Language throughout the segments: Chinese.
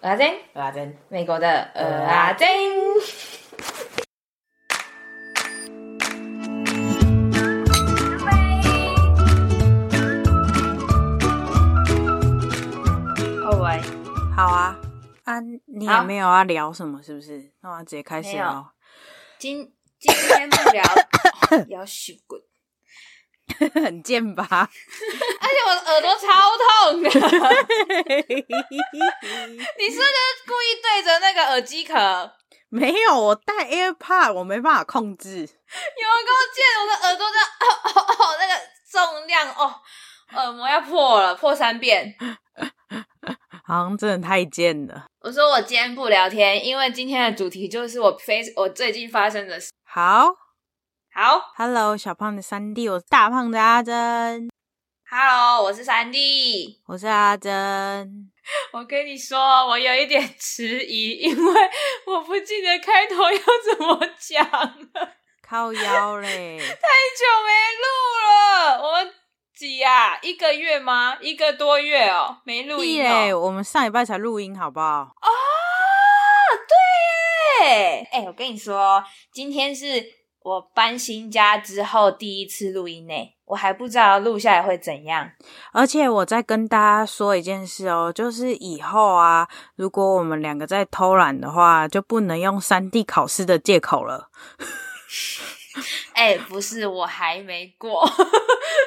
蚵仔煎，蚵仔煎，美国的蚵仔煎。各位，好啊，啊，你也没有要聊什么，是不是？那我要直接开始了。今今天不聊，聊许滚。很贱吧？而且我的耳朵超痛的。你是不是故意对着那个耳机壳？没有，我戴 AirPod，我没办法控制。有人跟我借我的耳朵的哦哦哦，那个重量哦，耳膜要破了，破三遍。好像真的太贱了。我说我今天不聊天，因为今天的主题就是我非我最近发生的事。好。好，Hello，小胖的三弟，我是大胖的阿珍。Hello，我是三弟，我是阿珍。我跟你说，我有一点迟疑，因为我不记得开头要怎么讲了。靠腰嘞，太久没录了。我们几呀、啊？一个月吗？一个多月哦，没录音哦。我们上礼拜才录音，好不好？哦，对耶。哎，我跟你说，今天是。我搬新家之后第一次录音呢，我还不知道录下来会怎样。而且我再跟大家说一件事哦，就是以后啊，如果我们两个在偷懒的话，就不能用三 D 考试的借口了。哎、欸，不是，我还没过，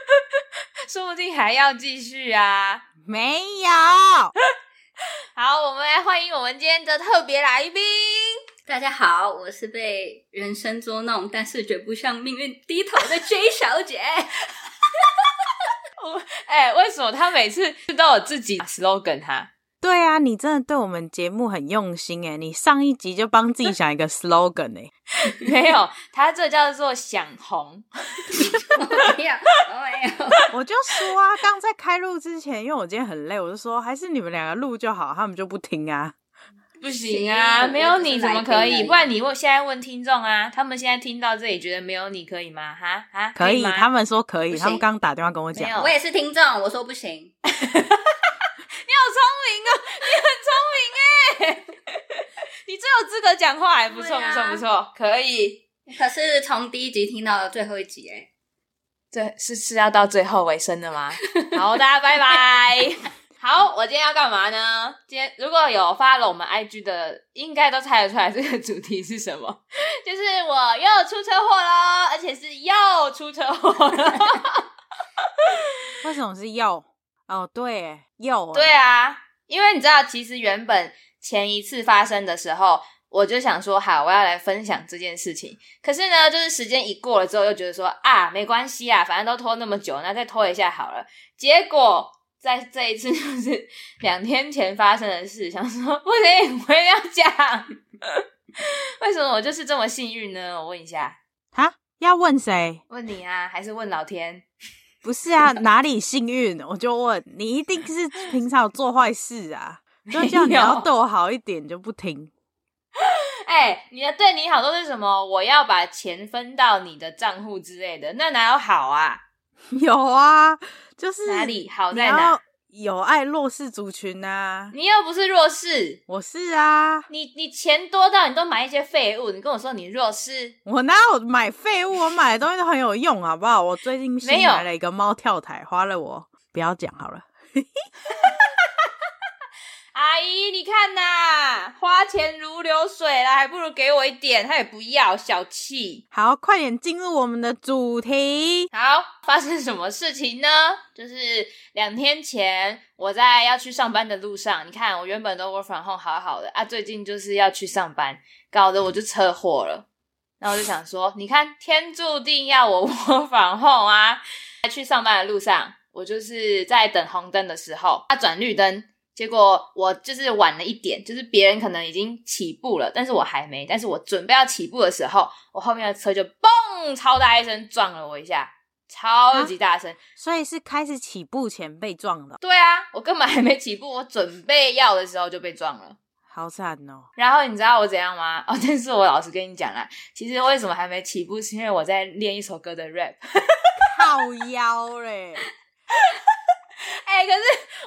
说不定还要继续啊。没有。好，我们来欢迎我们今天的特别来宾。大家好，我是被人生捉弄，但是绝不向命运低头的 J 小姐。我哎、欸，为什么他每次都有自己 slogan？哈，对啊，你真的对我们节目很用心哎！你上一集就帮自己想一个 slogan 哎，没有，他这叫做想红。没有，没有，我就说啊，刚在开录之前，因为我今天很累，我就说还是你们两个录就好，他们就不听啊。不行啊，没有你怎么可以？不然你问现在问听众啊，他们现在听到这里觉得没有你可以吗？哈哈，可以，他们说可以，他们刚打电话跟我讲。我也是听众，我说不行。你好聪明哦，你很聪明哎，你最有资格讲话，还不错不错不错，可以。可是从第一集听到了最后一集哎，这是是要到最后尾声的吗？好，大家拜拜。好，我今天要干嘛呢？今天如果有 follow 我们 IG 的，应该都猜得出来这个主题是什么，就是我又出车祸了，而且是又出车祸了。为什么是又？哦，对，又。对啊，因为你知道，其实原本前一次发生的时候，我就想说，好，我要来分享这件事情。可是呢，就是时间一过了之后，又觉得说啊，没关系啊，反正都拖那么久，那再拖一下好了。结果。在这一次就是两天前发生的事，想说不行，我也要讲。为什么我就是这么幸运呢？我问一下，哈，要问谁？问你啊，还是问老天？不是啊，哪里幸运？我就问你，一定是平常有做坏事啊？就叫你要对我好一点，就不听。哎、欸，你的对你好都是什么？我要把钱分到你的账户之类的，那哪有好啊？有啊，就是哪里好在哪？有爱弱势族群啊！你又不是弱势，我是啊！你你钱多到你都买一些废物，你跟我说你弱势，我哪有买废物？我买的东西都很有用，好不好？我最近新买了一个猫跳台，花了我不要讲好了。阿姨，你看呐，花钱如流水啦，还不如给我一点，他也不要，小气。好，快点进入我们的主题。好，发生什么事情呢？就是两天前，我在要去上班的路上，你看，我原本都 work from home 好好的啊，最近就是要去上班，搞得我就车祸了。那我就想说，你看，天注定要我 work from home 啊。在去上班的路上，我就是在等红灯的时候，他转绿灯。结果我就是晚了一点，就是别人可能已经起步了，但是我还没。但是我准备要起步的时候，我后面的车就嘣，超大一声撞了我一下，超级大声。啊，所以是开始起步前被撞的。对啊，我根本还没起步，我准备要的时候就被撞了，好惨哦。然后你知道我怎样吗？哦，但是我老实跟你讲啦，其实为什么还没起步，是因为我在练一首歌的 rap，靠腰嘞。哎、欸，可是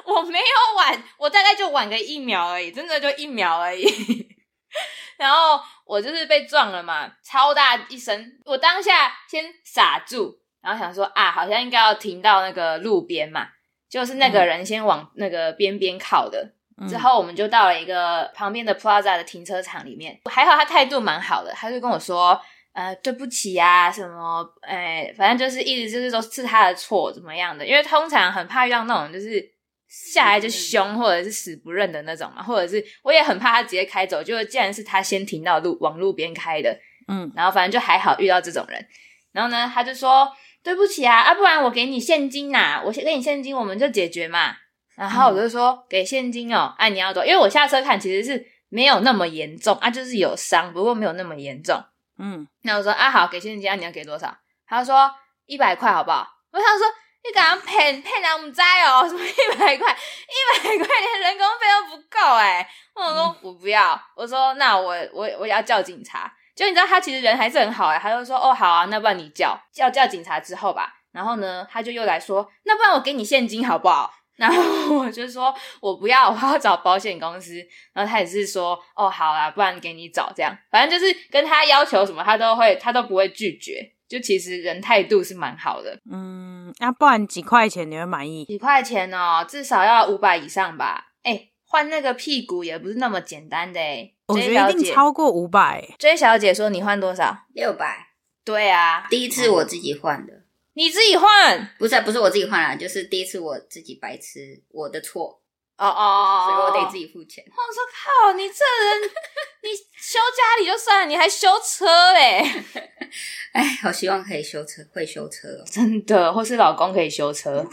我没有晚，我大概就晚个一秒而已，真的就一秒而已。然后我就是被撞了嘛，超大一声，我当下先傻住，然后想说啊，好像应该要停到那个路边嘛，就是那个人先往那个边边靠的。嗯、之后我们就到了一个旁边的 Plaza 的停车场里面，还好他态度蛮好的，他就跟我说。呃，对不起啊，什么，哎，反正就是一直就是说是他的错，怎么样的？因为通常很怕遇到那种就是下来就凶或者是死不认的那种嘛，或者是我也很怕他直接开走，就既然是他先停到路往路边开的，嗯，然后反正就还好遇到这种人，然后呢，他就说对不起啊，啊，不然我给你现金呐、啊，我先给你现金，我们就解决嘛。然后我就说、嗯、给现金哦，哎、啊，你要走，因为我下车看其实是没有那么严重啊，就是有伤，不过没有那么严重。嗯，那我说啊好，给现金啊，你要给多少？他说一百块，好不好？我想说你敢要骗骗人，我们栽哦，什么一百块？一百块连人工费都不够哎！我说、嗯、我不要，我说那我我我要叫警察。就你知道他其实人还是很好哎，他就说哦好啊，那不然你叫叫叫警察之后吧。然后呢，他就又来说，那不然我给你现金好不好？然后我就说，我不要，我要找保险公司。然后他也是说，哦，好啦，不然给你找这样。反正就是跟他要求什么，他都会，他都不会拒绝。就其实人态度是蛮好的。嗯，那、啊、不然几块钱你会满意？几块钱哦，至少要五百以上吧。哎，换那个屁股也不是那么简单的哎。我觉得一定超过五百。J 小姐说你换多少？六百。对啊，第一次我自己换的。嗯你自己换？不是，不是我自己换啦，就是第一次我自己白痴，我的错。哦哦哦，所以我得自己付钱。我说靠，你这人，你修家里就算了，你还修车嘞？哎，好希望可以修车，会修车哦，真的，或是老公可以修车，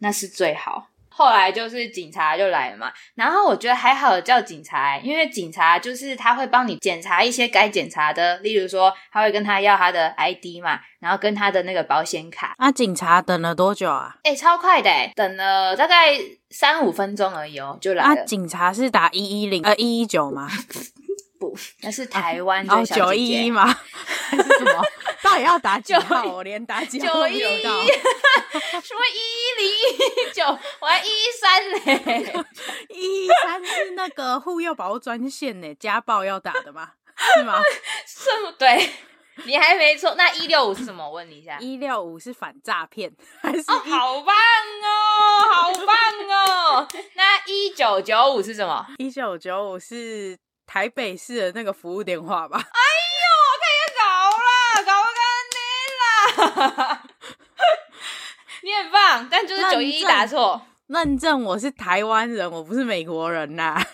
那是最好。后来就是警察就来了嘛，然后我觉得还好叫警察，因为警察就是他会帮你检查一些该检查的，例如说他会跟他要他的 ID 嘛，然后跟他的那个保险卡。那警察等了多久啊？诶超快的，等了大概三五分钟而已哦，就来了。啊，警察是打一一零呃一一九吗？不，那是台湾哦九一一吗？还是什么？到底要打几号？我连打几号都没有到。什么一一零一九？我还一一三呢。一一三是那个护幼保护专线呢，家暴要打的吗？是吗？什么？对，你还没错。那一六五是什么？我问你一下。一六五是反诈骗还是？哦，好棒哦，好棒哦。那一九九五是什么？一九九五是台北市的那个服务电话吧？哎呦，我可以搞了，你啦！你很棒，但就是九一一打错。认证我是台湾人，我不是美国人呐、啊。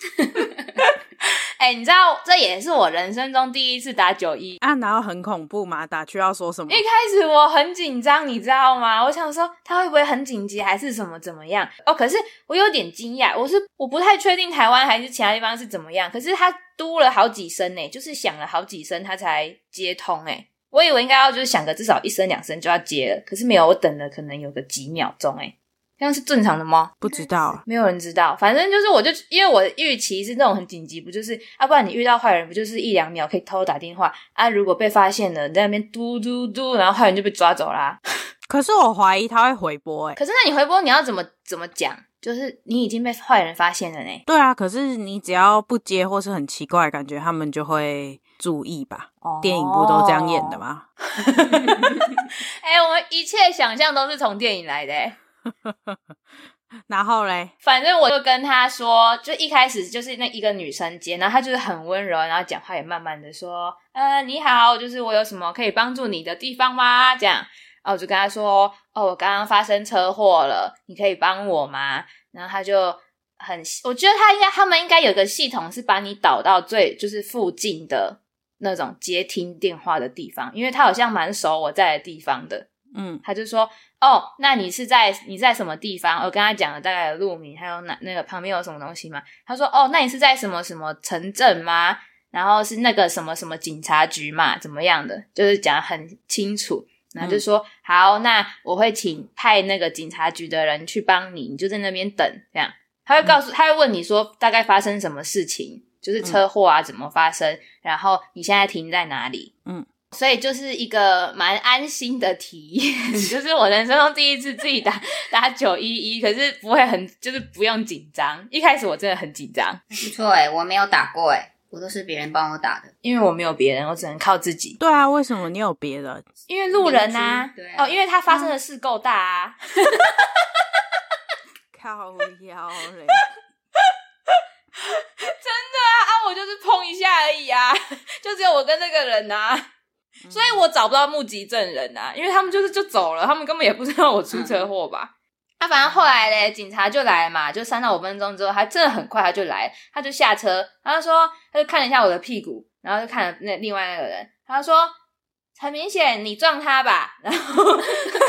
哎、欸，你知道这也是我人生中第一次打九一啊，然后很恐怖嘛？打去要说什么？一开始我很紧张，你知道吗？我想说他会不会很紧急，还是什么怎么样？哦，可是我有点惊讶，我是我不太确定台湾还是其他地方是怎么样。可是他嘟了好几声呢，就是响了好几声，他才接通哎。我以为应该要就是响个至少一声两声就要接了，可是没有，我等了可能有个几秒钟，诶这样是正常的吗？不知道，没有人知道。反正就是，我就因为我的预期是那种很紧急，不就是啊？不然你遇到坏人，不就是一两秒可以偷偷打电话啊？如果被发现了，你在那边嘟嘟嘟，然后坏人就被抓走啦。可是我怀疑他会回拨，诶可是那你回拨你要怎么怎么讲？就是你已经被坏人发现了呢？对啊，可是你只要不接或是很奇怪的感觉，他们就会注意吧？哦，电影不都这样演的吗？哎、欸，我们一切想象都是从电影来的。然后嘞，反正我就跟他说，就一开始就是那一个女生接，然后她就是很温柔，然后讲话也慢慢的说，呃，你好，就是我有什么可以帮助你的地方吗？这样，然后我就跟他说，哦，我刚刚发生车祸了，你可以帮我吗？然后他就很，我觉得他应该，他们应该有个系统是把你导到最就是附近的那种接听电话的地方，因为他好像蛮熟我在的地方的。嗯，他就说，哦，那你是在你在什么地方？我跟他讲了大概的路名，还有那那个旁边有什么东西吗？他说，哦，那你是在什么什么城镇吗？然后是那个什么什么警察局嘛？怎么样的？就是讲得很清楚。然后就说，嗯、好，那我会请派那个警察局的人去帮你，你就在那边等。这样，他会告诉，嗯、他会问你说大概发生什么事情，就是车祸啊怎么发生，嗯、然后你现在停在哪里？嗯。所以就是一个蛮安心的体验，就是我人生中第一次自己打打九一一，可是不会很，就是不用紧张。一开始我真的很紧张，不错哎，我没有打过哎，我都是别人帮我打的，因为我没有别人，我只能靠自己。对啊，为什么你有别人？因为路人啊，对啊，哦，因为他发生的事够大啊。靠腰嘞！真的啊啊！我就是碰一下而已啊，就只有我跟那个人啊。所以我找不到目击证人啊，因为他们就是就走了，他们根本也不知道我出车祸吧。他、嗯啊、反正后来嘞，警察就来了嘛，就三到五分钟之后，他真的很快他就来，他就下车，然后说他就看了一下我的屁股，然后就看了那另外那个人，他说很明显你撞他吧，然后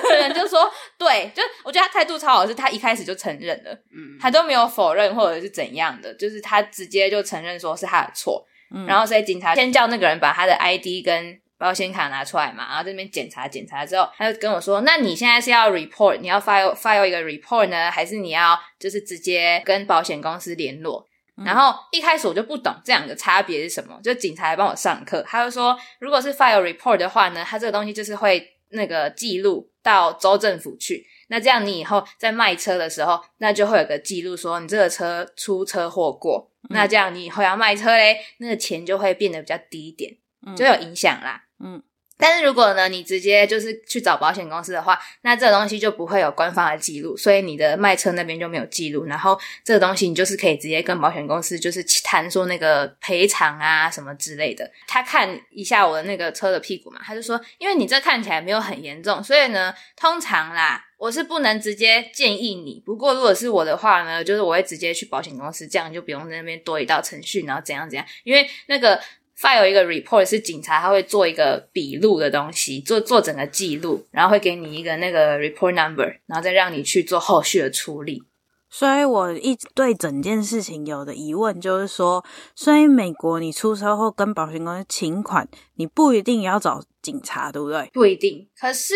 那个人就说对，就我觉得他态度超好，是他一开始就承认了，嗯，他都没有否认或者是怎样的，就是他直接就承认说是他的错，嗯，然后所以警察先叫那个人把他的 ID 跟保险卡拿出来嘛，然后这边检查检查之后，他就跟我说：“那你现在是要 report，你要 file file 一个 report 呢，还是你要就是直接跟保险公司联络？”嗯、然后一开始我就不懂这两个差别是什么，就警察来帮我上课，他就说：“如果是 file report 的话呢，他这个东西就是会那个记录到州政府去，那这样你以后在卖车的时候，那就会有个记录说你这个车出车祸过，嗯、那这样你以后要卖车嘞，那个钱就会变得比较低一点，就有影响啦。”嗯，但是如果呢，你直接就是去找保险公司的话，那这个东西就不会有官方的记录，所以你的卖车那边就没有记录。然后这个东西你就是可以直接跟保险公司就是谈说那个赔偿啊什么之类的。他看一下我的那个车的屁股嘛，他就说，因为你这看起来没有很严重，所以呢，通常啦，我是不能直接建议你。不过如果是我的话呢，就是我会直接去保险公司，这样就不用在那边多一道程序，然后怎样怎样，因为那个。File 一个 report 是警察，他会做一个笔录的东西，做做整个记录，然后会给你一个那个 report number，然后再让你去做后续的处理。所以我一直对整件事情有的疑问就是说，所以美国你出车祸跟保险公司请款，你不一定要找警察，对不对？不一定，可是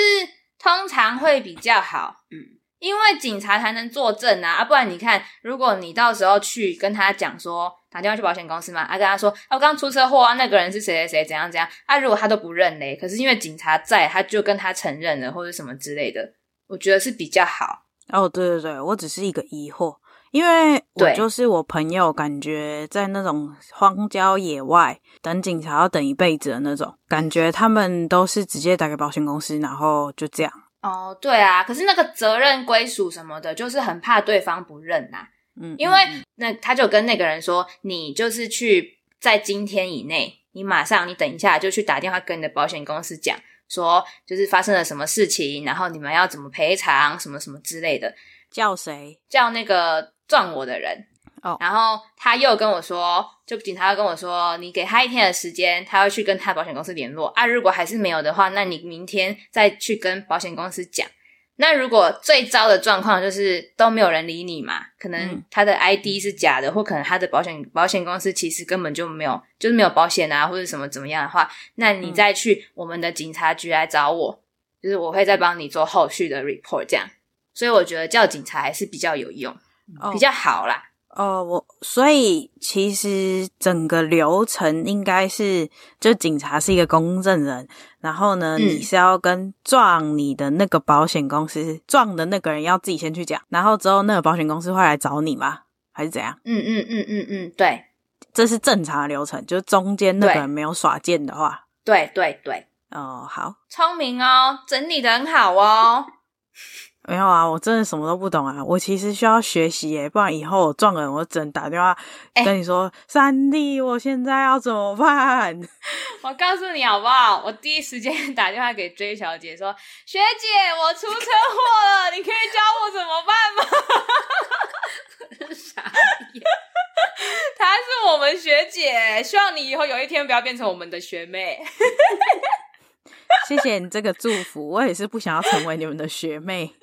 通常会比较好，嗯，因为警察才能作证啊，啊，不然你看，如果你到时候去跟他讲说。打电话去保险公司嘛，啊，跟他说，啊，我刚出车祸啊，那个人是谁谁谁，怎样怎样啊？如果他都不认嘞，可是因为警察在，他就跟他承认了，或者什么之类的，我觉得是比较好。哦，对对对，我只是一个疑惑，因为我就是我朋友，感觉在那种荒郊野外等警察要等一辈子的那种感觉，他们都是直接打给保险公司，然后就这样。哦，对啊，可是那个责任归属什么的，就是很怕对方不认呐、啊。嗯，因为那他就跟那个人说，你就是去在今天以内，你马上，你等一下就去打电话跟你的保险公司讲，说就是发生了什么事情，然后你们要怎么赔偿，什么什么之类的。叫谁？叫那个撞我的人。哦，然后他又跟我说，就警察又跟我说，你给他一天的时间，他要去跟他保险公司联络啊。如果还是没有的话，那你明天再去跟保险公司讲。那如果最糟的状况就是都没有人理你嘛，可能他的 ID 是假的，或可能他的保险保险公司其实根本就没有，就是没有保险啊，或者什么怎么样的话，那你再去我们的警察局来找我，就是我会再帮你做后续的 report 这样。所以我觉得叫警察还是比较有用，比较好啦。哦，我所以其实整个流程应该是，就警察是一个公证人，然后呢，嗯、你是要跟撞你的那个保险公司撞的那个人要自己先去讲，然后之后那个保险公司会来找你吗？还是怎样？嗯嗯嗯嗯嗯，对，这是正常的流程，就是中间那个人没有耍贱的话，对对对，哦，好，聪明哦，整理的很好哦。没有啊，我真的什么都不懂啊！我其实需要学习耶，不然以后我撞人，我只能打电话跟你说：“三弟，我现在要怎么办？” 我告诉你好不好？我第一时间打电话给 J 小姐说：“学姐，我出车祸了，你可以教我怎么办吗？” 傻眼，她是我们学姐，希望你以后有一天不要变成我们的学妹。谢谢你这个祝福，我也是不想要成为你们的学妹。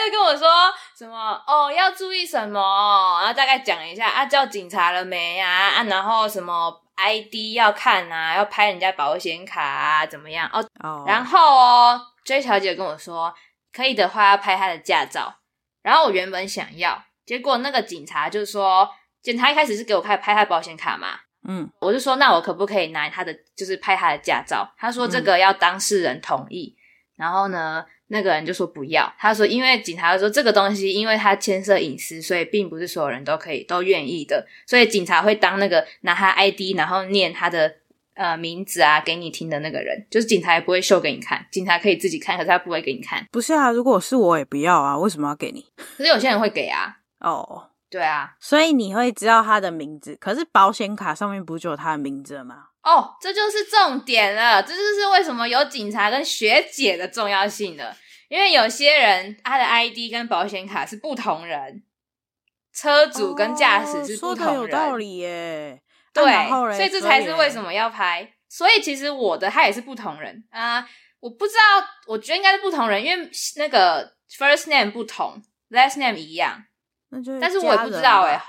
他就跟我说什么哦，要注意什么，然后大概讲一下啊，叫警察了没啊？啊，然后什么 ID 要看啊，要拍人家保险卡啊，怎么样哦？哦，然后哦，J 小姐跟我说，可以的话要拍她的驾照。然后我原本想要，结果那个警察就说，警察一开始是给我开拍他保险卡嘛。嗯，我就说那我可不可以拿他的，就是拍他的驾照？他说这个要当事人同意。嗯、然后呢，那个人就说不要。他说因为警察说这个东西，因为他牵涉隐私，所以并不是所有人都可以都愿意的。所以警察会当那个拿他 ID，然后念他的呃名字啊给你听的那个人，就是警察也不会秀给你看，警察可以自己看，可是他不会给你看。不是啊，如果是我也不要啊，为什么要给你？可是有些人会给啊。哦。对啊，所以你会知道他的名字，可是保险卡上面不就有他的名字了吗？哦，这就是重点了，这就是为什么有警察跟学姐的重要性了。因为有些人他的 ID 跟保险卡是不同人，车主跟驾驶是不同人。哦，说的有道理耶。对，啊，所以这才是为什么要拍。所以其实我的他也是不同人啊，呃，我不知道，我觉得应该是不同人，因为那个 first name 不同，last name 一样。但是我也不知道哎、欸，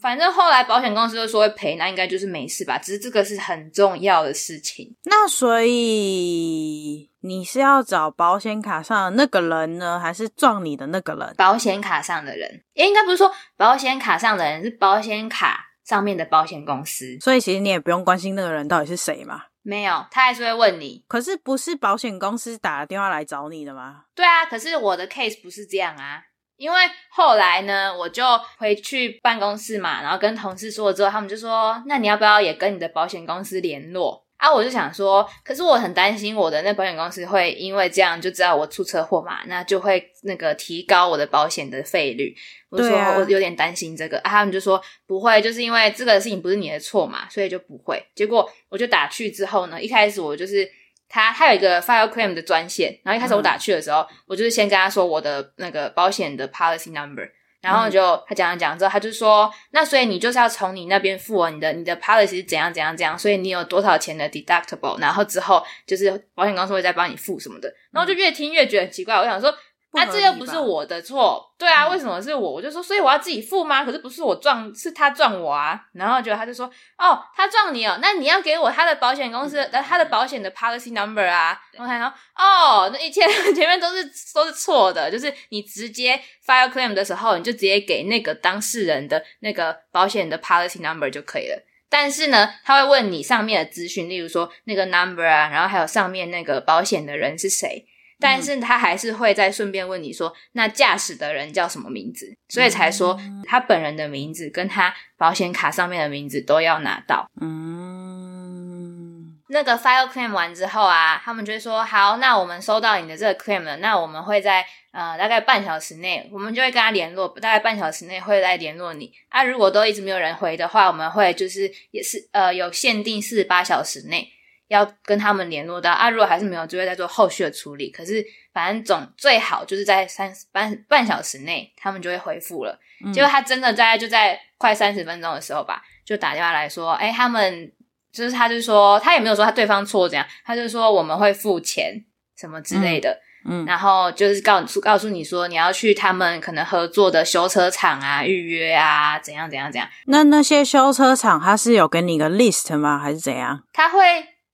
反正后来保险公司就说会赔，那应该就是没事吧。只是这个是很重要的事情。那所以你是要找保险卡上的那个人呢，还是撞你的那个人？保险卡上的人，应该不是说保险卡上的人，是保险卡上面的保险公司。所以其实你也不用关心那个人到底是谁嘛。没有，他还是会问你。可是不是保险公司打了电话来找你的吗？对啊，可是我的 case 不是这样啊。因为后来呢，我就回去办公室嘛，然后跟同事说了之后，他们就说：“那你要不要也跟你的保险公司联络？”啊，我就想说，可是我很担心我的那保险公司会因为这样就知道我出车祸嘛，那就会那个提高我的保险的费率。我说我有点担心这个，啊，啊，他们就说不会，就是因为这个事情不是你的错嘛，所以就不会。结果我就打去之后呢，一开始我就是。他他有一个 file claim 的专线，然后一开始我打去的时候，嗯、我就是先跟他说我的那个保险的 policy number，然后就、嗯、他讲讲讲之后，他就说，那所以你就是要从你那边付哦，你的你的 policy 是怎样怎样怎样，所以你有多少钱的 deductible，然后之后就是保险公司会再帮你付什么的，然后就越听越觉得很奇怪，我想说。那、啊、这又不是我的错，对啊，为什么是我？我就说，所以我要自己付吗？可是不是我撞，是他撞我啊。然后就他就说，哦，他撞你哦，那你要给我他的保险公司的他的保险的 policy number 啊。然后他说，哦，那一切 前面都是都是错的，就是你直接 file claim 的时候，你就直接给那个当事人的那个保险的 policy number 就可以了。但是呢，他会问你上面的资讯，例如说那个 number 啊，然后还有上面那个保险的人是谁。但是他还是会再顺便问你说，那驾驶的人叫什么名字？所以才说他本人的名字跟他保险卡上面的名字都要拿到。嗯，那个 file claim 完之后啊，他们就会说好，那我们收到你的这个 claim 了，那我们会在呃大概半小时内，我们就会跟他联络，大概半小时内会来联络你。啊，如果都一直没有人回的话，我们会就是也是呃有限定四十八小时内。要跟他们联络到啊，如果还是没有，就会再做后续的处理。可是反正总最好就是在三半半小时内，他们就会回复了。嗯、结果他真的大概就在快三十分钟的时候吧，就打电话来说，哎、欸，他们就是他就说他也没有说他对方错怎样，他就说我们会付钱什么之类的，嗯，嗯然后就是告诉告诉你说你要去他们可能合作的修车厂啊预约啊怎样怎样怎样。那那些修车厂他是有给你个 list 吗？还是怎样？他会。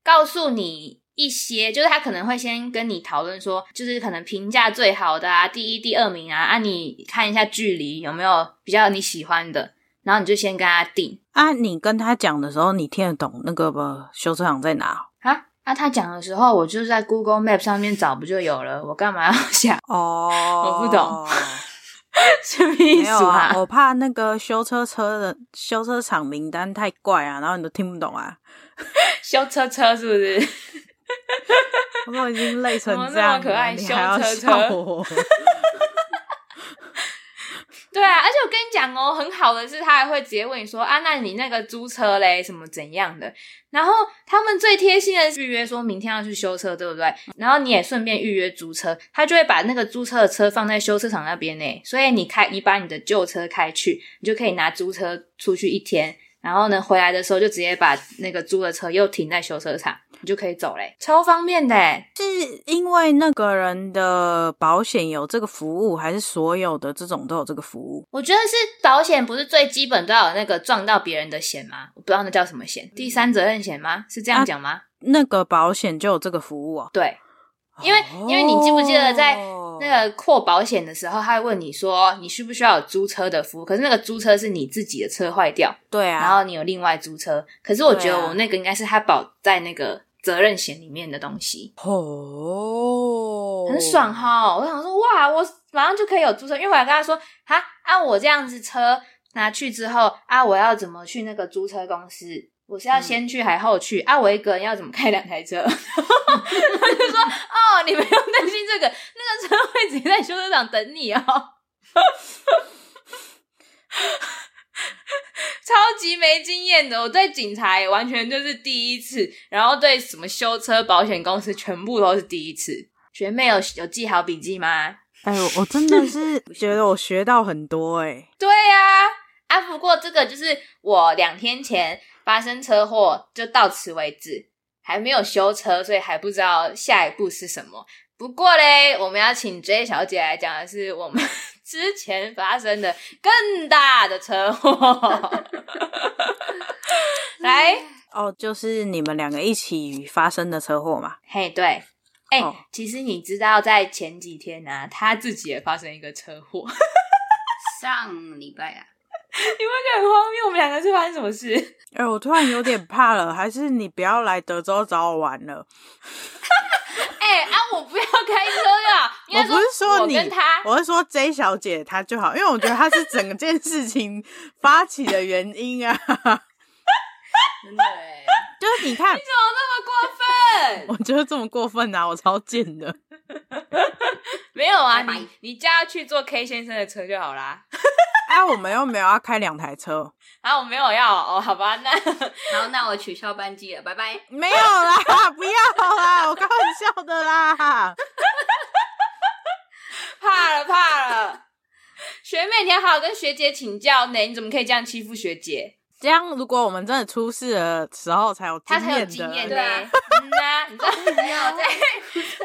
告诉你一些，就是他可能会先跟你讨论说，就是可能评价最好的啊，第一、第二名啊，啊，你看一下距离有没有比较你喜欢的，然后你就先跟他定啊。你跟他讲的时候，你听得懂那个不修车厂在哪啊？啊，他讲的时候，我就在 Google Map 上面找不就有了？我干嘛要想？哦，我不懂，什么意思啊？我怕那个修车车的修车厂名单太怪啊，然后你都听不懂啊。修车车是不是？我都已经累成这样可爱，修车车。对啊，而且我跟你讲哦，很好的是，他还会直接问你说啊，那你那个租车嘞，什么怎样的？然后他们最贴心的预约，说明天要去修车，对不对？然后你也顺便预约租车，他就会把那个租车的车放在修车厂那边呢。所以你开，你把你的旧车开去，你就可以拿租车出去一天。然后呢，回来的时候就直接把那个租的车又停在修车厂，你就可以走嘞，超方便的。是因为那个人的保险有这个服务，还是所有的这种都有这个服务？我觉得是保险不是最基本都要有那个撞到别人的险吗？我不知道那叫什么险，第三责任险吗？是这样讲吗？啊，那个保险就有这个服务哦。对。因为因为你记不记得在那个扩保险的时候，他会问你说你需不需要有租车的服务？可是那个租车是你自己的车坏掉，对啊，然后你有另外租车。可是我觉得我那个应该是他保在那个责任险里面的东西哦，很爽哈！我想说哇，我马上就可以有租车，因为我还跟他说哈，按、啊、我这样子车拿去之后啊，我要怎么去那个租车公司？我是要先去还后去、嗯、啊？我一个人要怎么开两台车？他就说：“哦，你不用担心这个，那个车会直接在修车厂等你哦。”超级没经验的，我对警察也完全就是第一次，然后对什么修车保险公司全部都是第一次。学妹有有记好笔记吗？哎呦，我真的是 觉得我学到很多哎、欸。对呀、啊，啊，不过这个就是我两天前。发生车祸就到此为止，还没有修车，所以还不知道下一步是什么。不过嘞，我们要请 J 小姐来讲的是我们 之前发生的更大的车祸。来，哦，就是你们两个一起发生的车祸嘛？嘿，对，哎、欸哦，其实你知道，在前几天呢、啊，他自己也发生一个车祸。上礼拜啊。你们觉得很荒谬？我们两个是发生什么事？哎、欸，我突然有点怕了，还是你不要来德州找我玩了？哎、欸、啊，我不要开车呀！我不是说你，我是说 J 小姐她就好，因为我觉得她是整件事情发起的原因啊。真的哎，就是你看，你怎么那么过分？我觉得这么过分啊，我超贱的。没有啊，你你叫他去坐 K 先生的车就好啦。啊，我们又没有要开两台车啊，我没有要哦，好吧，那好，那我取消班机了，拜拜。没有啦，不要啦，我开玩笑的啦。怕了怕了，学妹你要好好跟学姐请教呢，你怎么可以这样欺负学姐？这样如果我们真的出事的时候才有经验的，他才有经验对啊，嗯啊，你知道吗？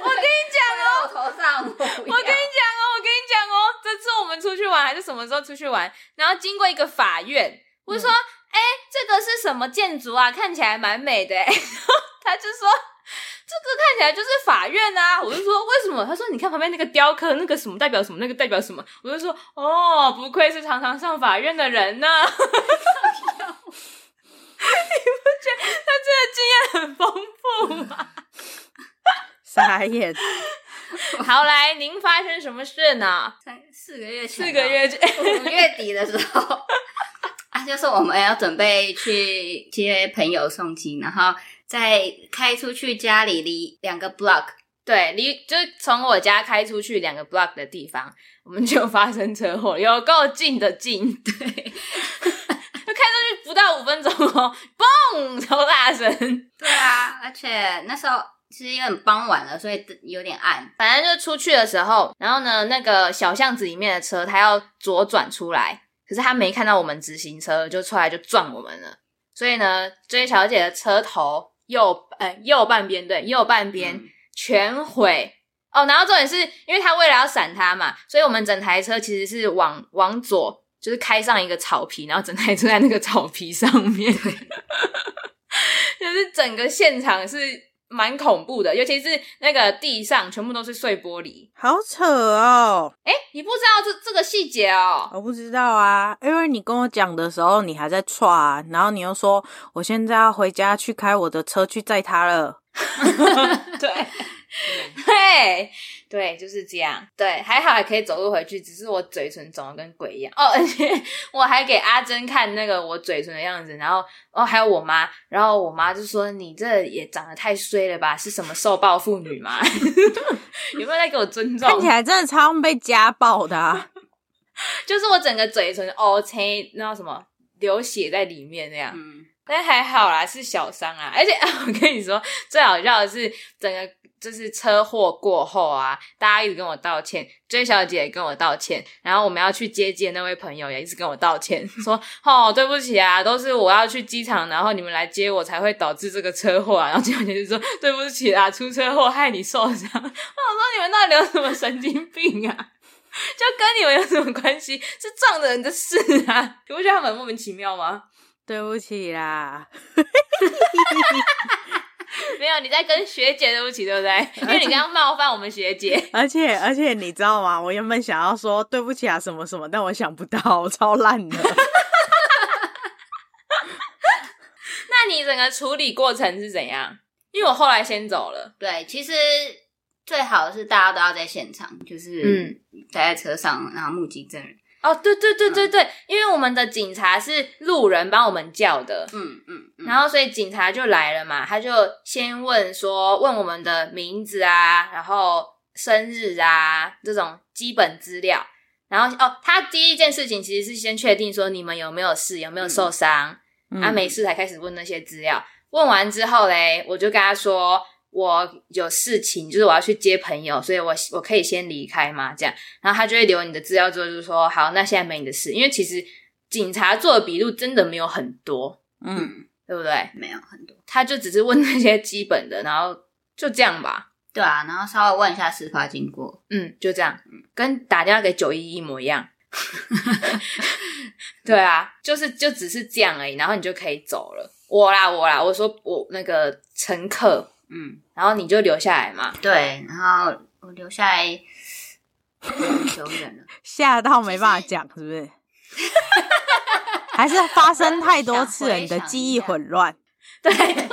我跟你讲哦，我头上，我跟你讲哦，我跟你讲哦，这次我们出去玩还是什么时候出去玩？然后经过一个法院，我就说，哎、嗯，这个是什么建筑啊？看起来蛮美的。他就说，这个看起来就是法院啊。我就说，为什么？他说，你看旁边那个雕刻，那个什么代表什么？那个代表什么？我就说，哦，不愧是常常上法院的人呢。你不觉得他真的经验很丰富吗？傻眼。好，来，您发生什么事呢？三四个月前，四个月前，五月底的时候，啊，就是我们要准备去接朋友送机，然后再开出去家里离两个 block，对，离就是从我家开出去两个 block 的地方，我们就发生车祸，有够近的近，对。开上去不到五分钟哦，嘣，超大声。对啊，而且那时候其实也很傍晚了，所以有点暗。反正就出去的时候，然后呢，那个小巷子里面的车，他要左转出来，可是他没看到我们直行车，就出来就撞我们了。所以呢追小姐的车头右呃右半边对右半边全毁、嗯、哦。然后重点是因为他为了要闪他嘛，所以我们整台车其实是往往左。就是开上一个草皮，然后整台车在那个草皮上面，就是整个现场是蛮恐怖的，尤其是那个地上全部都是碎玻璃，好扯哦！诶、欸、你不知道这这个细节哦？我不知道啊，因为你跟我讲的时候，你还在踹，然后你又说我现在要回家去开我的车去载他了，对。对对，就是这样。对，还好还可以走路回去，只是我嘴唇肿的跟鬼一样哦。而且我还给阿珍看那个我嘴唇的样子，然后哦，还有我妈，然后我妈就说：“你这也长得太衰了吧？是什么受暴妇女吗？有没有在给我尊重？”看起来真的超被家暴的啊，就是我整个嘴唇哦，切，那什么流血在里面那样。嗯，但还好啦，是小伤啊。而且 我跟你说，最好笑的是整个。就是车祸过后啊，大家一直跟我道歉，J 小姐也跟我道歉，然后我们要去接机的那位朋友也一直跟我道歉，说哦，对不起啊，都是我要去机场，然后你们来接我才会导致这个车祸啊。然后 J 小姐就说对不起啊，出车祸害你受伤。我说你们那里有什么神经病啊？就跟你们有什么关系？是撞人的事啊！你不觉得他们莫名其妙吗？对不起啦。没有，你在跟学姐对不起，对不对？因为你刚刚冒犯我们学姐。而且而且你知道吗？我原本想要说对不起啊什么什么，但我想不到，我超烂的。那你整个处理过程是怎样？因为我后来先走了。对，其实最好的是大家都要在现场，就是嗯，待在车上，然后目击证人。哦，对对对对对，嗯、因为我们的警察是路人帮我们叫的，嗯嗯，嗯。然后所以警察就来了嘛，他就先问说，问我们的名字啊，然后生日啊这种基本资料，然后哦，他第一件事情其实是先确定说你们有没有事，有没有受伤，嗯、啊没事才开始问那些资料，问完之后嘞，我就跟他说。我有事情，就是我要去接朋友，所以我我可以先离开吗？这样，然后他就会留你的资料之后，就说好，那现在没你的事，因为其实警察做的笔录真的没有很多，嗯，对不对？没有很多，他就只是问那些基本的，然后就这样吧。对啊，然后稍微问一下事发经过，嗯，就这样，跟打电话给九一一模一样。对啊，就是就只是这样而已，然后你就可以走了。我啦，我啦，我说我那个乘客。嗯，然后你就留下来嘛。对，然后我留下来很久远了，吓到没办法讲，是不是？还是发生太多次了，你的记忆混乱。对，他还说，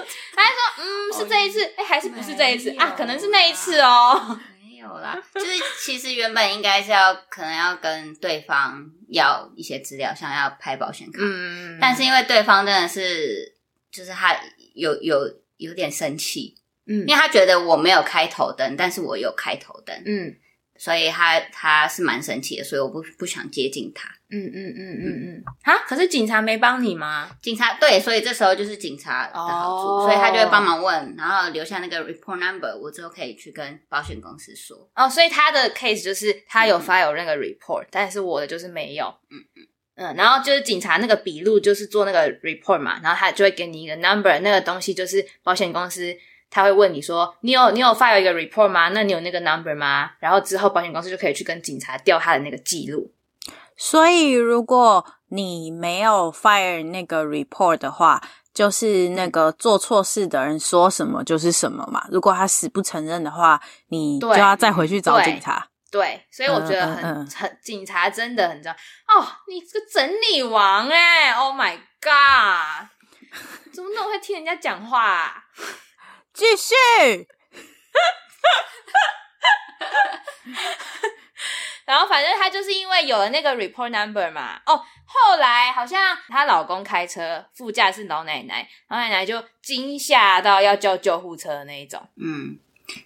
嗯，是这一次，哎，还是不是这一次啊？可能是那一次哦。没有啦，就是其实原本应该是要可能要跟对方要一些资料，想要拍保险卡。嗯，但是因为对方真的是，就是他有有有点生气。嗯，因为他觉得我没有开头灯，但是我有开头灯，嗯，所以他他是蛮神奇的，所以我不不想接近他，嗯嗯嗯嗯嗯，啊，可是警察没帮你吗？警察对，所以这时候就是警察的好处，哦、所以他就会帮忙问，然后留下那个 report number，我之后可以去跟保险公司说。哦，所以他的 case 就是他有 file 那个 report，、嗯、但是我的就是没有，嗯嗯。嗯，然后就是警察那个笔录就是做那个 report 嘛，然后他就会给你一个 number，那个东西就是保险公司。他会问你说：“你有你有 file 一个 report 吗？那你有那个 number 吗？”然后之后保险公司就可以去跟警察调他的那个记录。所以如果你没有 file 那个 report 的话，就是那个做错事的人说什么就是什么嘛。如果他死不承认的话，你就要再回去找警察。对，对，所以我觉得很、嗯嗯嗯、很警察真的很重要哦。你这个整理王哎，Oh my god，怎么那么会听人家讲话啊？继续，然后反正她就是因为有了那个 report number 嘛，哦，后来好像她老公开车，副驾是老奶奶，老奶奶就惊吓到要叫救护车的那一种。嗯，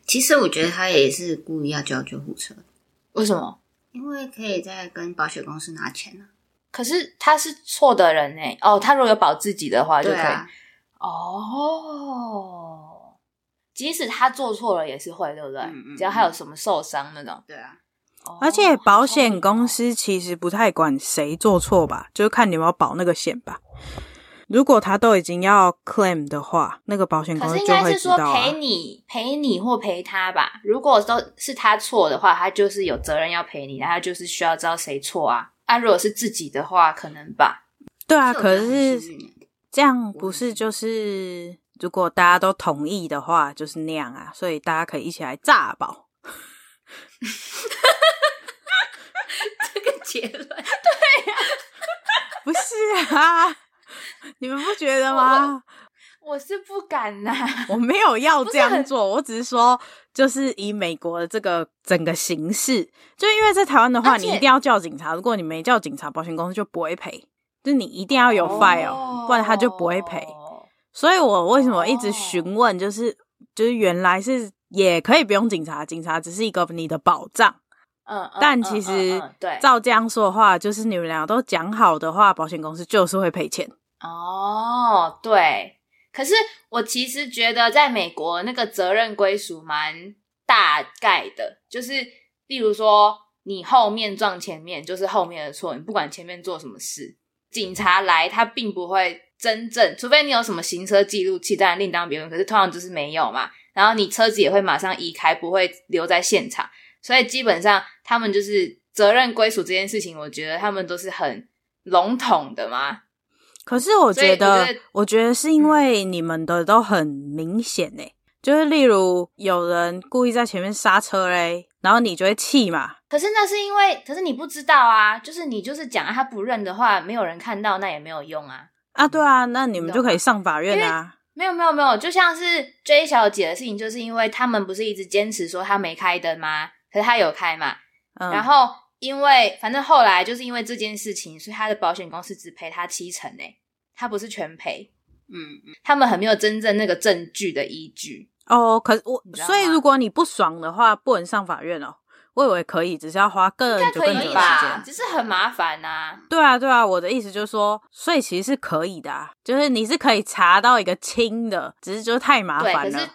其实我觉得她也是故意要叫救护车，为什么？因为可以再跟保险公司拿钱呢。可是他是错的人呢，哦，他如果有保自己的话就可以，啊、哦。即使他做错了也是会，对不对？嗯嗯、只要他有什么受伤那种，对啊。而且保险公司其实不太管谁做错吧，就是看你有没有保那个险吧。如果他都已经要 claim 的话，那个保险公司就会知道、啊、可是应该是说赔你、赔你或赔他吧。如果都是他错的话，他就是有责任要赔你，他就是需要知道谁错啊。啊，如果是自己的话，可能吧。对啊，可是这样不是就是。如果大家都同意的话，就是那样啊，所以大家可以一起来炸保。这个结论，对呀、啊，不是啊，你们不觉得吗？我，是不敢呐、啊，我没有要这样做，我只是说，就是以美国的这个整个形式，就因为在台湾的话，你一定要叫警察，如果你没叫警察，保险公司就不会赔，就你一定要有 file，、哦、不然他就不会赔。所以我为什么一直询问，就是、oh. 就是原来是也可以不用警察，警察只是一个你的保障。嗯，但其实对，照这样说的话，就是你们俩都讲好的话，保险公司就是会赔钱。哦，oh, 对。可是我其实觉得在美国那个责任归属蛮大概的，就是例如说你后面撞前面，就是后面的错，你不管前面做什么事，警察来他并不会。真正，除非你有什么行车记录器，当然另当别论。可是通常就是没有嘛，然后你车子也会马上移开，不会留在现场。所以基本上他们就是责任归属这件事情，我觉得他们都是很笼统的嘛。可是我觉得，我觉得，是因为你们的都很明显诶、欸，就是例如有人故意在前面刹车嘞，然后你就会气嘛。可是那是因为，可是你不知道啊，就是你就是讲他不认的话，没有人看到，那也没有用啊。啊，对啊，那你们就可以上法院啊。没有没有没有，就像是 J 小姐的事情，就是因为他们不是一直坚持说她没开灯吗？可是她有开嘛。嗯、然后因为反正后来就是因为这件事情，所以她的保险公司只赔她七成诶，他不是全赔。嗯嗯，他们很没有真正那个证据的依据。哦，可是我所以如果你不爽的话，不能上法院哦。我以为可以，只是要花更久更久的时间，只是很麻烦呐、啊。对啊，对啊，我的意思就是说，所以其实是可以的、啊，就是你是可以查到一个轻的，只是就太麻烦了。可是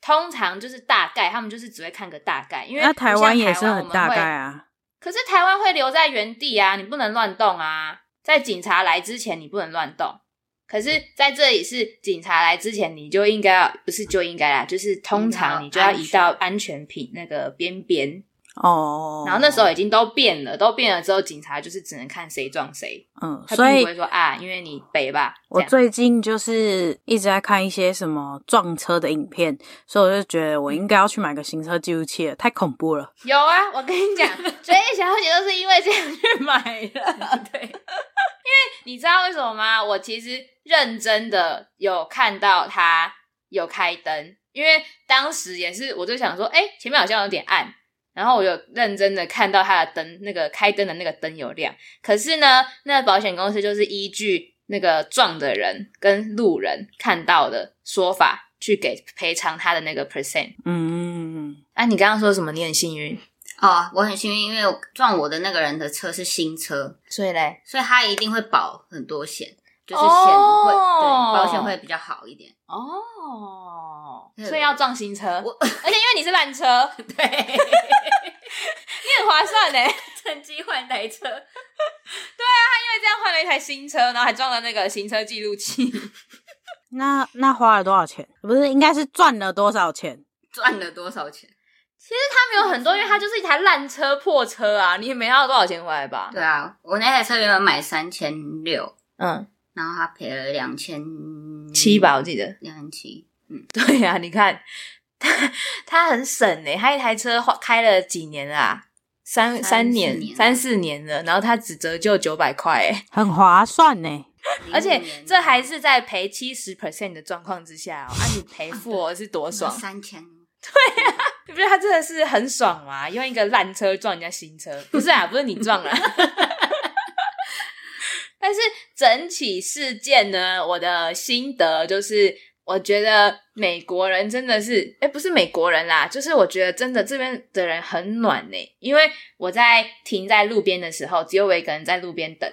通常就是大概，他们就是只会看个大概，因为那台湾也是很大概啊。可是台湾会留在原地啊，你不能乱动啊。在警察来之前，你不能乱动。可是在这里是警察来之前，你就应该要，不是就应该啦，就是通常你就要移到安全品那个边边。哦，oh, 然后那时候已经都变了，都变了之后，警察就是只能看谁撞谁。嗯，所以不会说啊，因为你北吧。我最近就是一直在看一些什么撞车的影片，所以我就觉得我应该要去买个行车记录器了，太恐怖了。有啊，我跟你讲，所以小姐都是因为这样去买的。对，因为你知道为什么吗？我其实认真的有看到他有开灯，因为当时也是，我就想说，哎，前面好像有点暗。然后我有认真的看到他的灯，那个开灯的那个灯有亮。可是呢，那个保险公司就是依据那个撞的人跟路人看到的说法去给赔偿他的那个 percent。嗯嗯嗯。啊，你刚刚说什么？你很幸运哦，我很幸运，因为撞我的那个人的车是新车，所以嘞，所以他一定会保很多险，就是险会、哦、对保险会比较好一点哦。所以要撞新车，我而且因为你是烂车，对。你很划算呢，趁机换台车。对啊，他因为这样换了一台新车，然后还装了那个行车记录器。那那花了多少钱？不是，应该是赚了多少钱？赚了多少钱？其实他没有很多，因为他就是一台烂车、破车啊。你也没要多少钱回来吧？对啊，我那台车原本买三千六，嗯，然后他赔了两千七吧，我记得两千七。嗯，对啊，你看。他他很省诶，他一台车开了几年啦、啊？三三年、三四年了，然后他只折旧九百块，哎很划算呢。而且这还是在赔七十 percent 的状况之下哦。啊，你赔付我是多爽？三千。对呀、啊，你不觉得他真的是很爽吗？用一个烂车撞人家新车，不是啊，不是你撞了。但是整起事件呢，我的心得就是。我觉得美国人真的是，诶不是美国人啦，就是我觉得真的这边的人很暖呢。因为我在停在路边的时候，只有我一个人在路边等，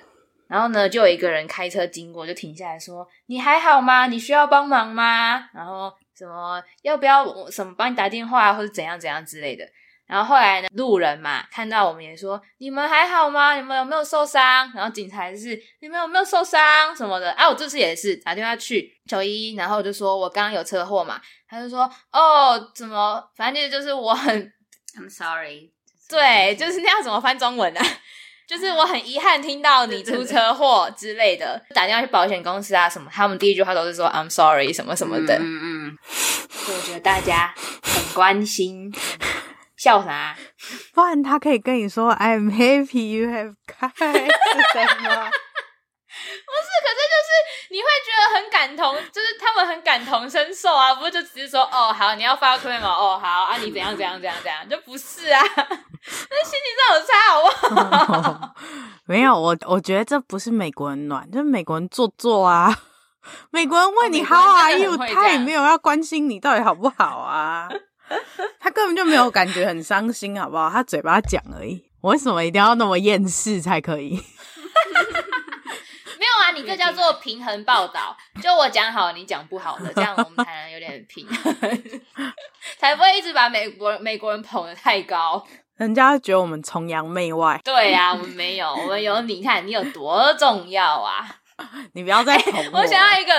然后呢，就有一个人开车经过，就停下来说：“你还好吗？你需要帮忙吗？”然后什么要不要什么帮你打电话，或者怎样怎样之类的。然后后来呢，路人嘛看到我们也说：“你们还好吗？你们有没有受伤？”然后警察就是：“你们有没有受伤什么的？”啊，我这次也是打电话去九一一，然后我就说我刚刚有车祸嘛，他就说：“哦，怎么？反正就是我很，I'm sorry。”对，就是那样怎么翻中文啊？就是我很遗憾听到你出车祸之类的，打电话去保险公司啊什么，他们第一句话都是说 “I'm sorry” 什么什么的。嗯嗯，所以我觉得大家很关心。笑啥？不然他可以跟你说 "I'm happy you have come"，是什么？不是，可是就是你会觉得很感同，就是他们很感同身受啊，不是就只是说哦好，你要发 claim 吗？哦好啊，你怎样怎样怎样怎样，就不是啊，那心情上有差好不好？哦、没有，我我觉得这不是美国人暖，就是美国人做作啊。美国人问你 How are you，他也没有要关心你到底好不好啊。他根本就没有感觉很伤心，好不好？他嘴巴讲而已。我为什么一定要那么厌世才可以？没有啊，你这叫做平衡报道。就我讲好，你讲不好的，这样我们才能有点平衡，才不会一直把美国美国人捧得太高。人家觉得我们崇洋媚外。对呀、啊，我们没有，我们有你看你有多重要啊！你不要再捧我。我想要一个，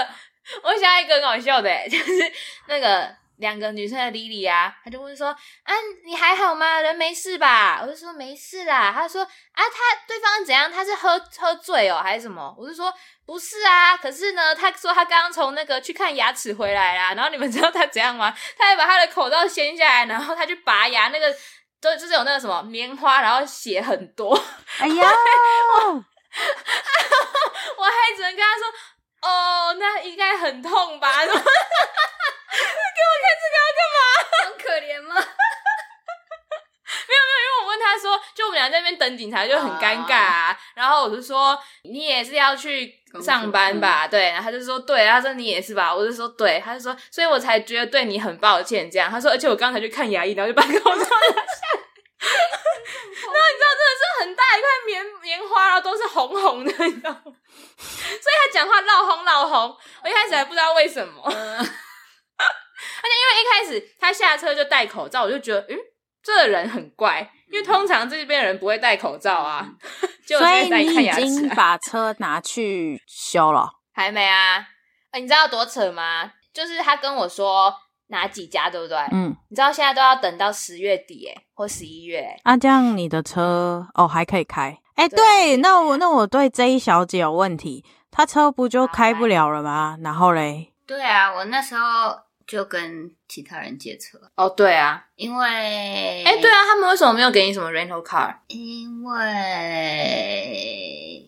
我想要一个很好笑的，就是那个。两个女生的 Lily 啊，她就问说：“啊，你还好吗？人没事吧？”我就说：“没事啦。”她说：“啊，他对方怎样？他是喝喝醉哦，还是什么？”我就说：“不是啊。”可是呢，他说他刚刚从那个去看牙齿回来啦。然后你们知道他怎样吗？他还把他的口罩掀下来，然后他去拔牙，那个都就是有那个什么棉花，然后血很多。哎呀，我，我还只能跟他说：“哦，那应该很痛吧？” 给我看这个要干嘛？很可怜吗？没有没有，因为我问他说，就我们俩在那边等警察，就很尴尬啊。然后我就说，你也是要去上班吧？对，然后他就说对，他说你也是吧？我就说对，他就说，所以我才觉得对你很抱歉。这样，他说，而且我刚才去看牙医，然后就把 口罩拿下。你知道，真的是很大一块棉棉花，然后都是红红的，你知道吗？所以他讲话闹红闹红，我一开始还不知道为什么。而且因为一开始他下车就戴口罩，我就觉得，嗯，这个人很怪，因为通常这边人不会戴口罩啊。就所以你已经把车拿去修了？还没啊？欸，你知道多扯吗？就是他跟我说哪几家，对不对？嗯，你知道现在都要等到十月底，哎，或十一月。啊，这样你的车哦还可以开？哎，欸，对，对，那我那我对 J 小姐有问题，她车不就开不了了吗？然后嘞？对啊，我那时候。就跟其他人借车哦，对啊，因为哎，对啊，他们为什么没有给你什么 rental car？因为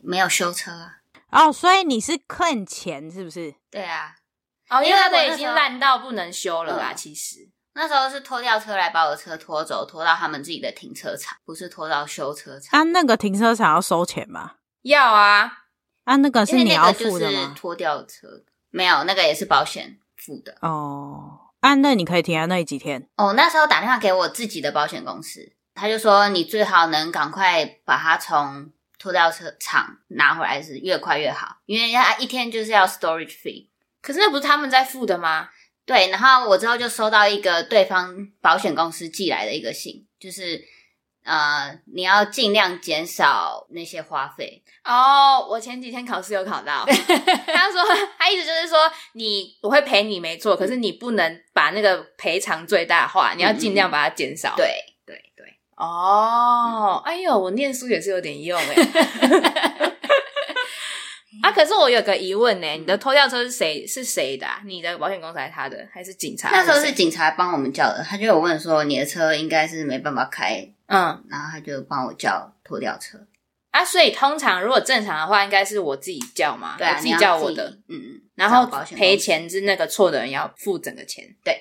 没有修车啊。哦，所以你是坑钱是不是？对啊，哦，因为他的已经烂到不能修了啦。其实那时候是拖吊车来把我的车拖走，拖到他们自己的停车场，不是拖到修车厂。啊，那个停车场要收钱吗？要啊，啊，那个是你要付的吗？拖吊车没有，那个也是保险。付的哦，啊，那你可以停在那里几天哦。那时候打电话给我自己的保险公司，他就说你最好能赶快把它从拖吊车厂拿回来，是越快越好，因为他一天就是要 storage fee。可是那不是他们在付的吗？对，然后我之后就收到一个对方保险公司寄来的一个信，就是。呃，你要尽量减少那些花费哦。Oh, 我前几天考试有考到，他说他意思就是说，你我会赔你没错，可是你不能把那个赔偿最大化，你要尽量把它减少。对对对，哦，哎呦，我念书也是有点用哎。啊，可是我有个疑问呢，你的拖吊车是谁是谁的？啊？你的保险公司还是他的，还是警察？那时候是警察帮我们叫的，他就有问说，你的车应该是没办法开。嗯，然后他就帮我叫拖吊车。啊，所以通常如果正常的话，应该是我自己叫嘛，对啊，我自己叫我的，嗯嗯，然后赔钱是那个错的人要付整个钱，对，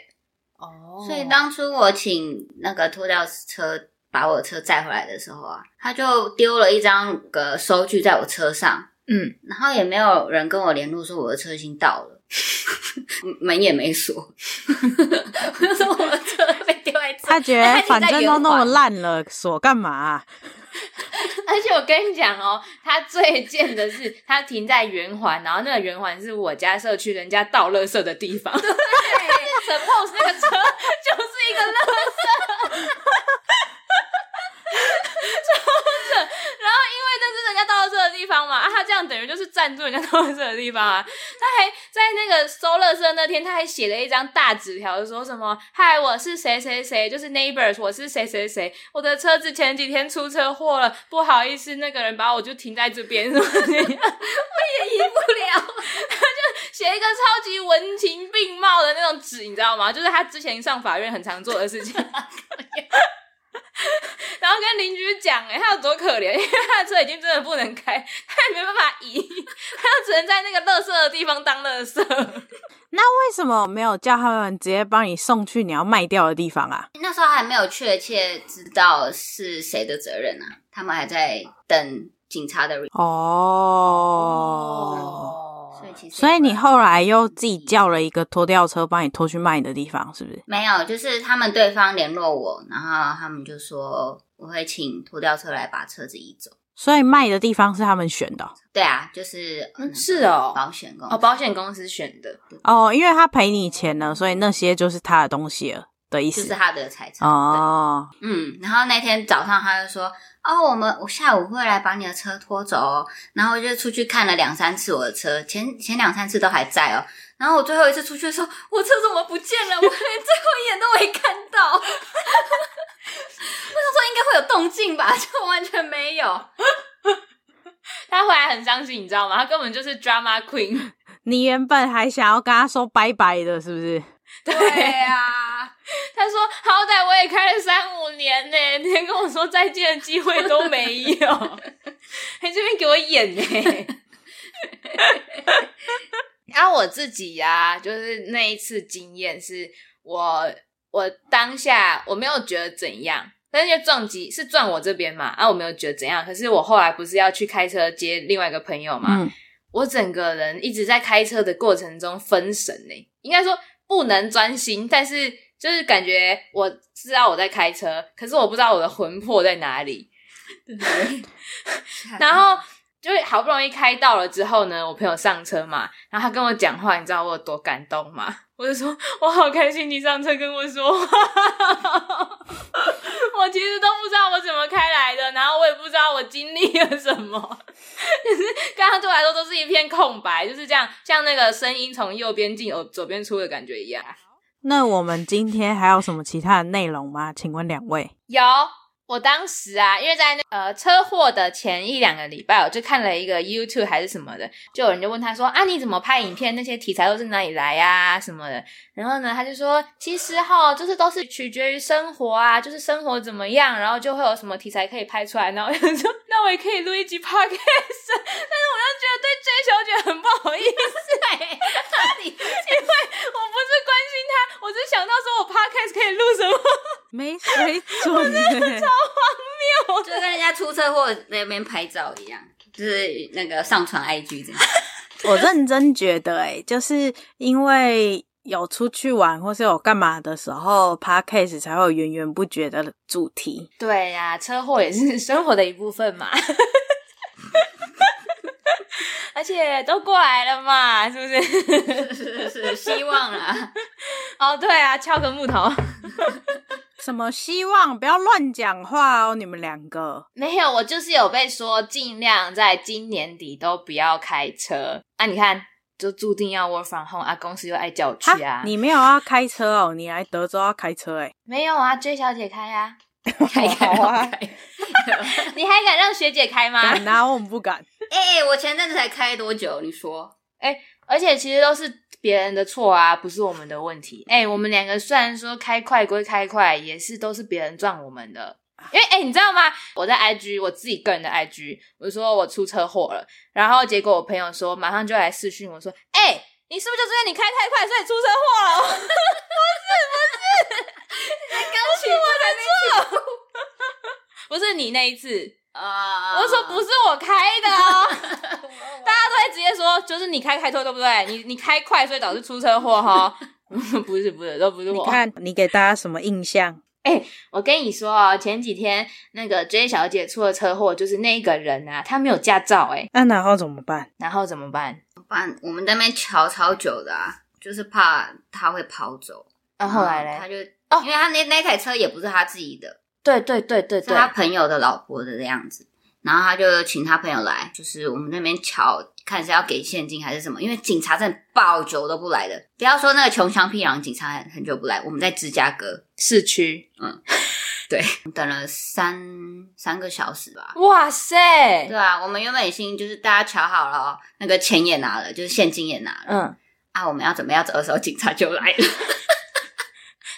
哦，所以当初我请那个拖吊车把我的车载回来的时候啊，他就丢了一张个收据在我车上，嗯，然后也没有人跟我联络说我的车已经到了，门也没锁，我说我的车被丢在。他觉得反正都那么烂了，锁干嘛啊？而且我跟你讲哦，他最贱的是他停在圆环，然后那个圆环是我家社区人家倒垃圾的地方。对，suppose 那个车就是一个垃圾。然后因为那是人家倒垃圾的地方嘛，啊，他这样等于就是占住人家倒垃圾的地方啊。他还在那个收垃圾那天，他还写了一张大纸条，说什么：“嗨，我是谁谁谁，就是 neighbors，我是谁谁谁，我的车子前几天出车祸了，不好意思，那个人把我就停在这边，什么这样，我也移不了。”他就写一个超级文情并茂的那种纸，你知道吗？就是他之前上法院很常做的事情。然后跟邻居讲，哎，他有多可怜，因为他的车已经真的不能开，他也没办法移，他就只能在那个垃圾的地方当垃圾。那为什么没有叫他们直接帮你送去你要卖掉的地方啊？那时候还没有确切知道是谁的责任啊，他们还在等警察的哦。哦所以你后来又自己叫了一个拖吊车帮你拖去卖的地方，是不是？没有，就是他们对方联络我，然后他们就说我会请拖吊车来把车子移走。所以卖的地方是他们选的？对啊，就是嗯是哦，保险公司哦，保险公司选的哦，因为他赔你钱了，所以那些就是他的东西了的意思，就是他的财产哦。嗯，然后那天早上他就说。哦，我们我下午会来把你的车拖走哦，然后就出去看了两三次我的车，前前两三次都还在哦，然后我最后一次出去的时候，我车怎么不见了？我连最后一眼都没看到。我想说应该会有动静吧，就完全没有。他回来很伤心，你知道吗？他根本就是 drama queen。你原本还想要跟他说拜拜的，是不是？对呀、啊，他说好歹我也开了三五年呢，连跟我说再见的机会都没有，还这边给我演呢。然后、啊、我自己呀、啊，就是那一次经验是我我当下我没有觉得怎样，但是撞击是撞我这边嘛，啊我没有觉得怎样，可是我后来不是要去开车接另外一个朋友嘛，嗯、我整个人一直在开车的过程中分神呢，应该说。不能专心，但是就是感觉我知道我在开车，可是我不知道我的魂魄在哪里。对，然后就好不容易开到了之后呢，我朋友上车嘛，然后他跟我讲话，你知道我有多感动吗？我就说我好开心你上车跟我说话，我其实都不知道我怎么开来的，然后我也不知道我经历了什么，就是刚刚对我来说都是一片空白，就是这样，像那个声音从右边进哦左边出的感觉一样。那我们今天还有什么其他的内容吗？请问两位有。我当时啊，因为在那呃车祸的前一两个礼拜，我就看了一个 YouTube 还是什么的，就有人就问他说啊，你怎么拍影片？那些题材都是哪里来呀、啊？什么的。然后呢，他就说，其实哈，就是都是取决于生活啊，就是生活怎么样，然后就会有什么题材可以拍出来。然后我就说，那我也可以录一集 Podcast，但是我又觉得对 J 小姐很不好意思，因为我不是关心她，我只想到说我 Podcast 可以录什么，没水准，我真的超荒谬，就跟人家出车祸那边拍照一样，就是那个上传 IG 这样。我认真觉得、欸，哎，就是因为。有出去玩或是有干嘛的时候，Podcast 才会有源源不绝的主题。对呀、啊，车祸也是生活的一部分嘛，而且都过来了嘛，是不是？是是是，希望啊！哦，对啊，敲个木头。什么希望？不要乱讲话哦，你们两个。没有，我就是有被说尽量在今年底都不要开车。啊，你看。就注定要 work from home 啊！公司又爱叫我去啊！你没有要开车哦？你来德州要开车哎、欸？没有啊，J 小姐开啊，开开啊！你还敢让学姐开吗？敢啊，我们不敢。哎、欸，我前阵子才开多久？你说？哎、欸，而且其实都是别人的错啊，不是我们的问题。哎、欸，我们两个虽然说开快归开快，也是都是别人撞我们的。因为哎、欸，你知道吗？我在 IG，我自己个人的 IG，我就说我出车祸了，然后结果我朋友说马上就来视讯我说，哎、欸，你是不是就是因为你开太快，所以出车祸了？不 是不是，刚起我的错，不是 你那一次 啊！Uh, 我说不是我开的哦，大家都会直接说就是你开开错对不对？你你开快所以导致出车祸哈？不是不是都不是我，你看你给大家什么印象？哎、欸，我跟你说哦，前几天那个 J 小姐出了车祸，就是那个人啊，他没有驾照哎。那然后怎么办？然后怎么办？办我们在那边瞧超久的啊，就是怕他会跑走。那后后来嘞，他就哦，因为他那那台车也不是他自己的，对对对对，对，他朋友的老婆的样子。然后他就请他朋友来，就是我们那边瞧。看是要给现金还是什么？因为警察真的爆久都不来的。不要说那个穷乡僻壤，警察很久不来。我们在芝加哥市区，嗯，对，等了三三个小时吧。哇塞！对啊，我们原本已经就是大家瞧好了哦，那个钱也拿了，就是现金也拿了。嗯，啊，我们要准备要走的时候，警察就来了。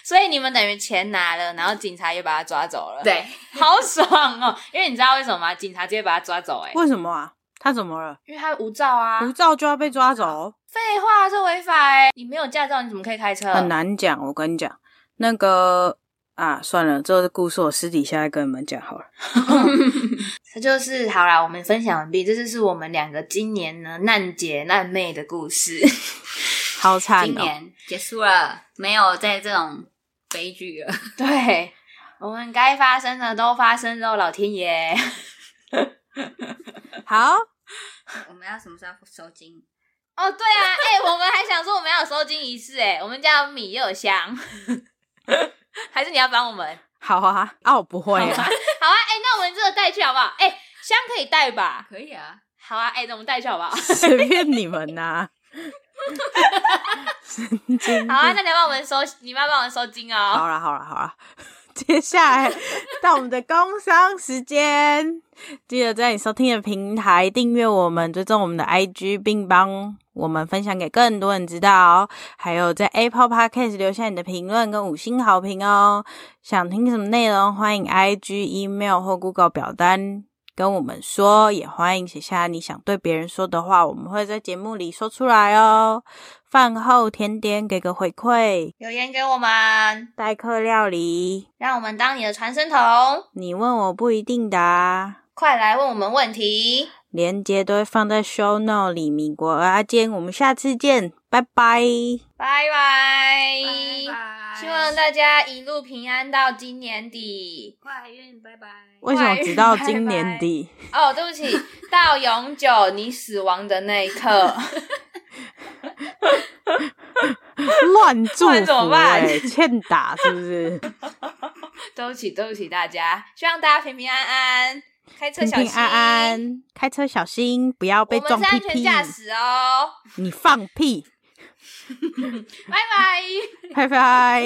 所以你们等于钱拿了，然后警察也把他抓走了。对，好爽哦！因为你知道为什么吗？警察直接把他抓走。欸，哎，为什么啊？他怎么了？因为他无照啊，无照就要被抓走。废话，这违法哎！你没有驾照，你怎么可以开车？很难讲，我跟你讲，那个啊，算了，这个故事我私底下再跟你们讲好了。这就是好啦，我们分享完毕。这就是我们两个今年呢难姐难妹的故事，好惨哦！今年结束了，没有在这种悲剧了。对，我们该发生的都发生了，老天爷。好，我们要什么时候收金？哦，对啊，哎、欸，我们还想说我们要有收金仪式，哎，我们家有米又有香，还是你要帮我们？好啊，啊，我不会啊。好啊，哎、欸，那我们这个带去好不好？哎、欸，香可以带吧？可以啊。好啊，哎、欸，那我们带去好不好？随便你们呐、啊。神经。好啊，那你要帮我们收，你要帮我们收金哦。好了好了好了，接下来到我们的工商时间，记得在你收听的平台订阅我们，追踪我们的 IG，并帮我们分享给更多人知道。还有在 Apple Podcast 留下你的评论跟五星好评哦。想听什么内容，欢迎 IG、email 或 Google 表单。跟我们说，也欢迎写下你想对别人说的话，我们会在节目里说出来哦。饭后甜点，给个回馈，留言给我们。代客料理，让我们当你的传声筒。你问我不一定答，快来问我们问题。连接都会放在 show note 里。米国阿坚，我们下次见，拜拜，拜拜，希望大家一路平安到今年底。快运，拜拜。为什么直到今年底？哦，对不起，到永久你死亡的那一刻。乱祝福，怎么办？欠打是不是？对不起，对不起大家，希望大家平平安安，开车小心。平平安安，开车小心，不要被撞屁屁。我们是安全驾驶哦。你放屁！拜拜，拜拜。